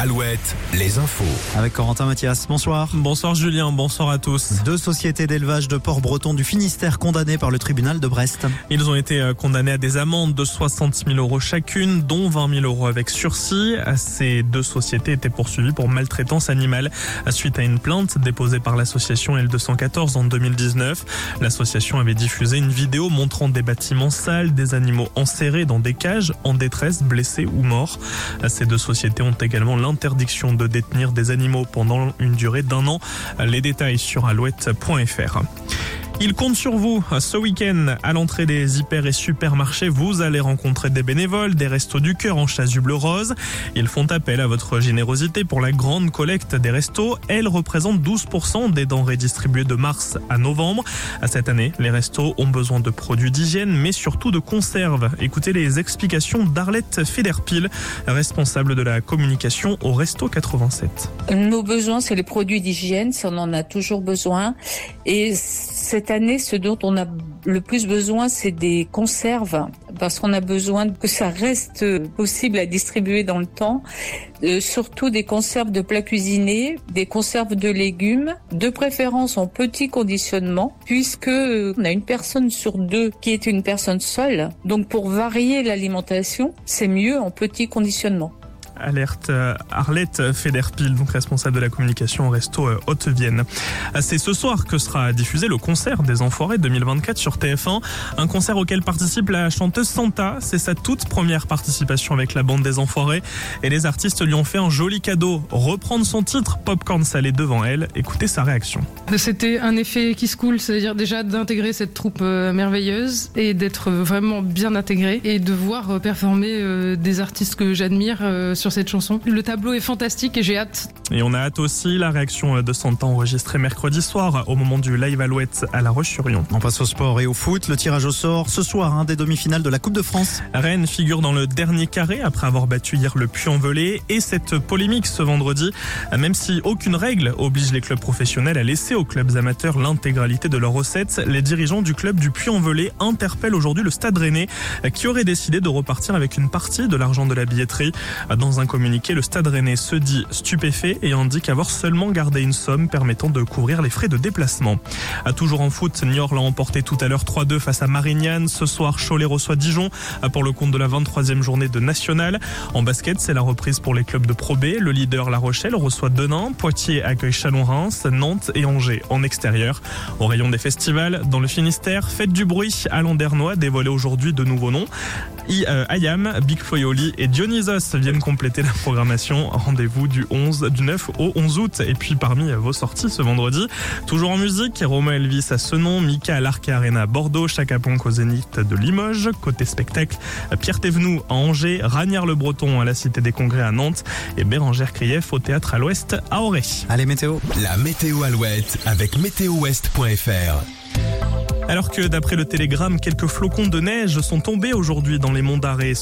Alouette, les infos. Avec Corentin Mathias, bonsoir. Bonsoir Julien, bonsoir à tous. Deux sociétés d'élevage de porc breton du Finistère condamnées par le tribunal de Brest. Ils ont été euh, condamnés à des amendes de 60 000 euros chacune, dont 20 000 euros avec sursis. Ces deux sociétés étaient poursuivies pour maltraitance animale suite à une plainte déposée par l'association L214 en 2019. L'association avait diffusé une vidéo montrant des bâtiments sales, des animaux enserrés dans des cages, en détresse, blessés ou morts. Ces deux sociétés ont également l'interdiction de détenir des animaux pendant une durée d'un an. Les détails sur alouette.fr. Il compte sur vous. Ce week-end, à l'entrée des hyper et supermarchés, vous allez rencontrer des bénévoles, des restos du cœur en chasuble rose. Ils font appel à votre générosité pour la grande collecte des restos. Elle représente 12% des denrées distribuées de mars à novembre. Cette année, les restos ont besoin de produits d'hygiène, mais surtout de conserves. Écoutez les explications d'Arlette Federpil, responsable de la communication au Resto 87. Nos besoins, c'est les produits d'hygiène, ça on en a toujours besoin. Et cette année, ce dont on a le plus besoin, c'est des conserves, parce qu'on a besoin que ça reste possible à distribuer dans le temps. Euh, surtout des conserves de plats cuisinés, des conserves de légumes, de préférence en petit conditionnement, puisque euh, on a une personne sur deux qui est une personne seule. Donc pour varier l'alimentation, c'est mieux en petit conditionnement alerte euh, Arlette Federpil, donc responsable de la communication au resto euh, Haute-Vienne. Euh, c'est ce soir que sera diffusé le concert des Enfoirés 2024 sur TF1, un concert auquel participe la chanteuse Santa. C'est sa toute première participation avec la bande des Enfoirés et les artistes lui ont fait un joli cadeau, reprendre son titre Popcorn salé devant elle. Écoutez sa réaction. C'était un effet qui se coule, c'est-à-dire déjà d'intégrer cette troupe merveilleuse et d'être vraiment bien intégré et de voir performer des artistes que j'admire sur cette chanson. Le tableau est fantastique et j'ai hâte. Et on a hâte aussi la réaction de Santa enregistrée mercredi soir au moment du live Alouette à La Roche-sur-Yon. On passe au sport et au foot. Le tirage au sort ce soir hein, des demi-finales de la Coupe de France. Rennes figure dans le dernier carré après avoir battu hier le Puy-en-Velay et cette polémique ce vendredi, même si aucune règle oblige les clubs professionnels à laisser aux clubs amateurs l'intégralité de leurs recettes, les dirigeants du club du Puy-en-Velay interpellent aujourd'hui le Stade Rennais qui aurait décidé de repartir avec une partie de l'argent de la billetterie. Dans un communiqué, le Stade Rennais se dit stupéfait et indique avoir seulement gardé une somme permettant de couvrir les frais de déplacement. À toujours en foot, Niort l'a emporté tout à l'heure 3-2 face à Marignane. Ce soir, Cholet reçoit Dijon pour le compte de la 23e journée de National. En basket, c'est la reprise pour les clubs de Pro B. Le leader La Rochelle reçoit Denain, Poitiers accueille Chalon-Reims, Nantes et Angers en extérieur. Au rayon des festivals, dans le Finistère, Fête du bruit à Landernois dévoilé aujourd'hui de nouveaux noms. I, euh, Ayam, Big Foyoli et Dionysos viennent compléter la programmation. Rendez-vous du 11, du 9 au 11 août. Et puis parmi vos sorties ce vendredi, toujours en musique, Roma Elvis à Senon, Mika à l'Arc Arena à Bordeaux, Chaka Ponk au Zénith de Limoges. Côté spectacle, Pierre Thévenoud à Angers, Ragnard le Breton à la Cité des Congrès à Nantes et Bérangère Krief au Théâtre à l'Ouest à Auray. Allez météo. La météo Alouette avec météo-ouest.fr alors que d'après le télégramme, quelques flocons de neige sont tombés aujourd'hui dans les monts d'Arrée.